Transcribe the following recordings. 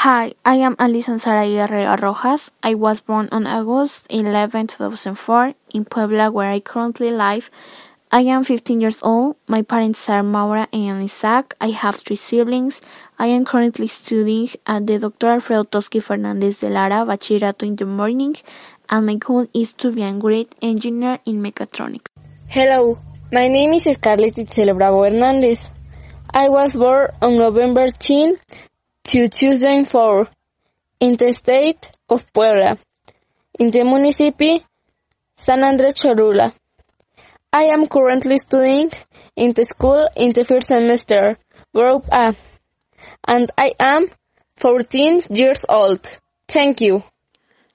Hi, I am Alison Sara Herrera Rojas. I was born on August 11, 2004 in Puebla where I currently live. I am 15 years old. My parents are Maura and Isaac. I have three siblings. I am currently studying at the Dr. Alfredo Toski Fernandez de Lara Bachillerato in the morning and my goal is to be a great engineer in mechatronics. Hello, my name is Scarlett Itzel Bravo Hernandez. I was born on November 10, 2004 in the state of Puebla, in the municipality San Andres Cholula. I am currently studying in the school in the first semester, Group A, and I am 14 years old. Thank you.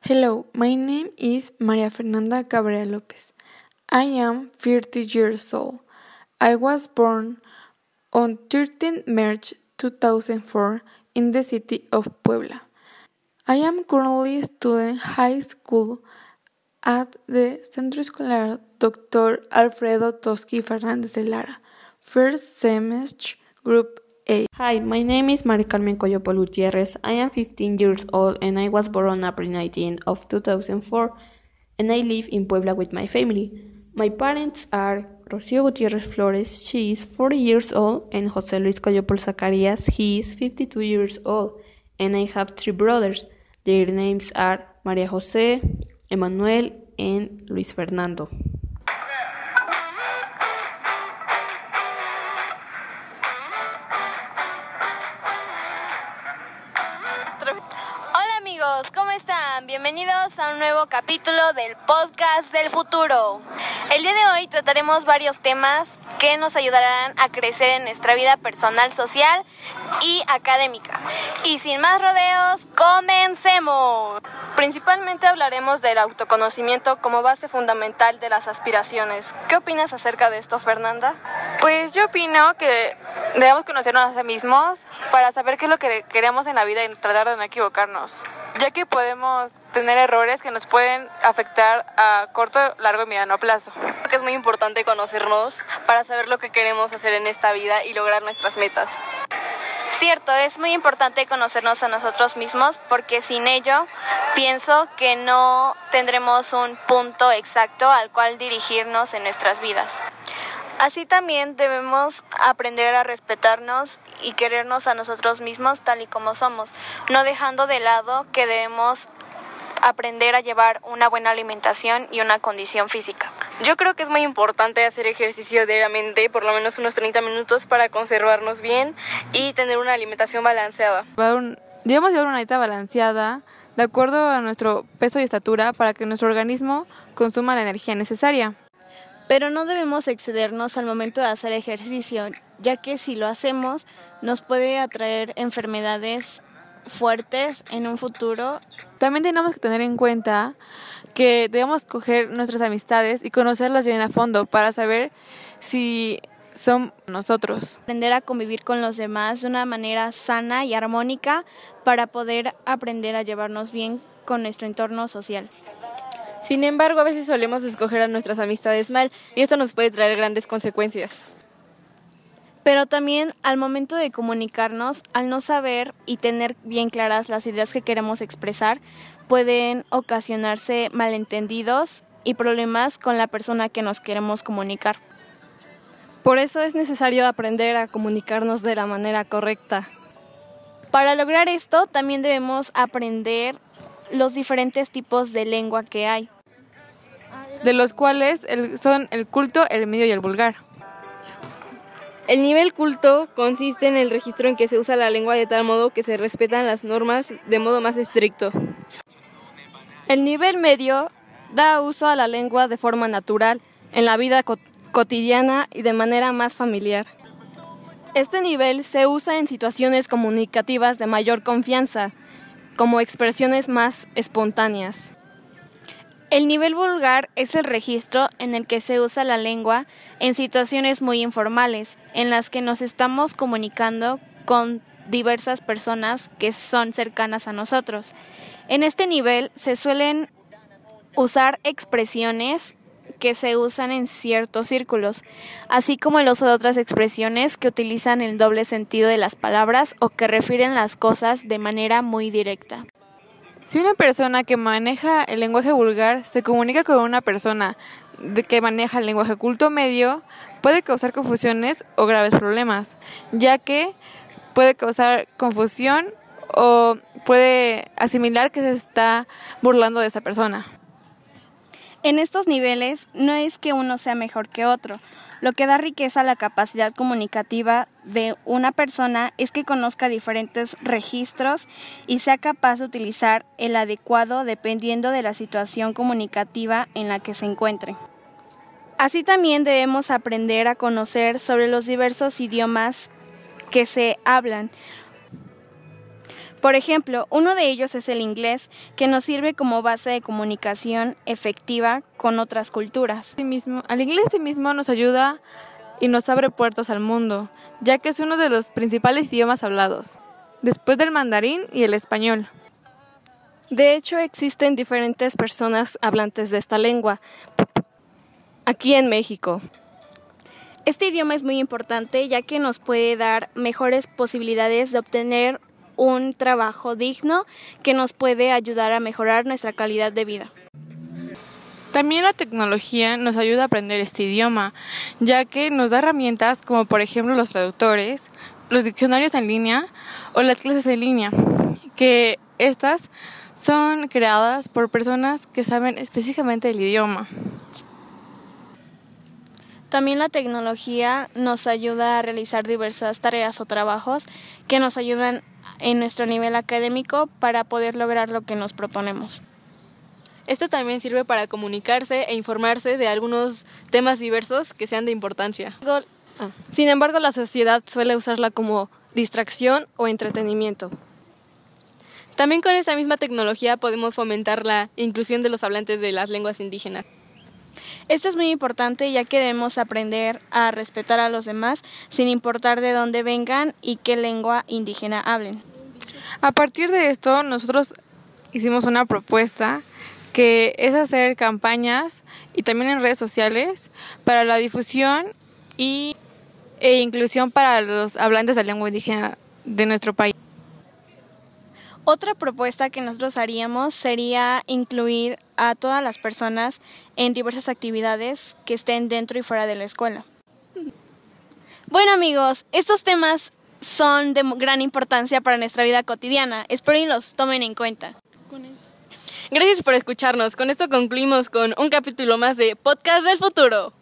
Hello, my name is Maria Fernanda Cabrera Lopez. I am 30 years old. I was born on 13 March 2004 in the city of Puebla. I am currently studying high school at the Centro Escolar Dr. Alfredo Toski Fernández de Lara, first semester, group A. Hi, my name is María Carmen Coyopol Gutierrez. I am 15 years old and I was born on April 19 of 2004 and I live in Puebla with my family. My parents are Rocío Gutiérrez Flores, she is 40 years old, and José Luis Coyopol Zacarias, he is 52 years old, and I have three brothers. Their names are María José, Emanuel, and Luis Fernando. Hola amigos, ¿cómo están? Bienvenidos a un nuevo capítulo del podcast del futuro. El día de hoy trataremos varios temas que nos ayudarán a crecer en nuestra vida personal, social y académica. Y sin más rodeos, comencemos. Principalmente hablaremos del autoconocimiento como base fundamental de las aspiraciones. ¿Qué opinas acerca de esto, Fernanda? Pues yo opino que debemos conocernos a nosotros mismos para saber qué es lo que queremos en la vida y tratar de no equivocarnos, ya que podemos tener errores que nos pueden afectar a corto, largo y mediano plazo. Creo que es muy importante conocernos para saber lo que queremos hacer en esta vida y lograr nuestras metas. Cierto, es muy importante conocernos a nosotros mismos porque sin ello pienso que no tendremos un punto exacto al cual dirigirnos en nuestras vidas. Así también debemos aprender a respetarnos y querernos a nosotros mismos tal y como somos, no dejando de lado que debemos aprender a llevar una buena alimentación y una condición física. Yo creo que es muy importante hacer ejercicio diariamente, por lo menos unos 30 minutos para conservarnos bien y tener una alimentación balanceada. Debemos llevar una dieta balanceada de acuerdo a nuestro peso y estatura para que nuestro organismo consuma la energía necesaria. Pero no debemos excedernos al momento de hacer ejercicio, ya que si lo hacemos nos puede atraer enfermedades fuertes en un futuro. También tenemos que tener en cuenta que debemos coger nuestras amistades y conocerlas bien a fondo para saber si son nosotros. Aprender a convivir con los demás de una manera sana y armónica para poder aprender a llevarnos bien con nuestro entorno social. Sin embargo, a veces solemos escoger a nuestras amistades mal y esto nos puede traer grandes consecuencias. Pero también al momento de comunicarnos, al no saber y tener bien claras las ideas que queremos expresar, pueden ocasionarse malentendidos y problemas con la persona que nos queremos comunicar. Por eso es necesario aprender a comunicarnos de la manera correcta. Para lograr esto, también debemos aprender los diferentes tipos de lengua que hay. De los cuales son el culto, el medio y el vulgar. El nivel culto consiste en el registro en que se usa la lengua de tal modo que se respetan las normas de modo más estricto. El nivel medio da uso a la lengua de forma natural, en la vida cotidiana y de manera más familiar. Este nivel se usa en situaciones comunicativas de mayor confianza, como expresiones más espontáneas. El nivel vulgar es el registro en el que se usa la lengua en situaciones muy informales, en las que nos estamos comunicando con diversas personas que son cercanas a nosotros. En este nivel se suelen usar expresiones que se usan en ciertos círculos, así como el uso de otras expresiones que utilizan el doble sentido de las palabras o que refieren las cosas de manera muy directa. Si una persona que maneja el lenguaje vulgar se comunica con una persona que maneja el lenguaje culto medio, puede causar confusiones o graves problemas, ya que puede causar confusión o puede asimilar que se está burlando de esa persona. En estos niveles no es que uno sea mejor que otro. Lo que da riqueza a la capacidad comunicativa de una persona es que conozca diferentes registros y sea capaz de utilizar el adecuado dependiendo de la situación comunicativa en la que se encuentre. Así también debemos aprender a conocer sobre los diversos idiomas que se hablan, por ejemplo, uno de ellos es el inglés, que nos sirve como base de comunicación efectiva con otras culturas. al inglés sí mismo nos ayuda y nos abre puertas al mundo, ya que es uno de los principales idiomas hablados, después del mandarín y el español. De hecho, existen diferentes personas hablantes de esta lengua aquí en México. Este idioma es muy importante ya que nos puede dar mejores posibilidades de obtener un trabajo digno que nos puede ayudar a mejorar nuestra calidad de vida. También la tecnología nos ayuda a aprender este idioma, ya que nos da herramientas como por ejemplo los traductores, los diccionarios en línea o las clases en línea, que estas son creadas por personas que saben específicamente el idioma. También la tecnología nos ayuda a realizar diversas tareas o trabajos que nos ayudan en nuestro nivel académico para poder lograr lo que nos proponemos. Esto también sirve para comunicarse e informarse de algunos temas diversos que sean de importancia. Sin embargo, la sociedad suele usarla como distracción o entretenimiento. También con esa misma tecnología podemos fomentar la inclusión de los hablantes de las lenguas indígenas. Esto es muy importante ya que debemos aprender a respetar a los demás sin importar de dónde vengan y qué lengua indígena hablen. A partir de esto, nosotros hicimos una propuesta que es hacer campañas y también en redes sociales para la difusión y, e inclusión para los hablantes de lengua indígena de nuestro país. Otra propuesta que nosotros haríamos sería incluir a todas las personas en diversas actividades que estén dentro y fuera de la escuela. Bueno amigos, estos temas son de gran importancia para nuestra vida cotidiana. Espero y los tomen en cuenta. Gracias por escucharnos. Con esto concluimos con un capítulo más de Podcast del Futuro.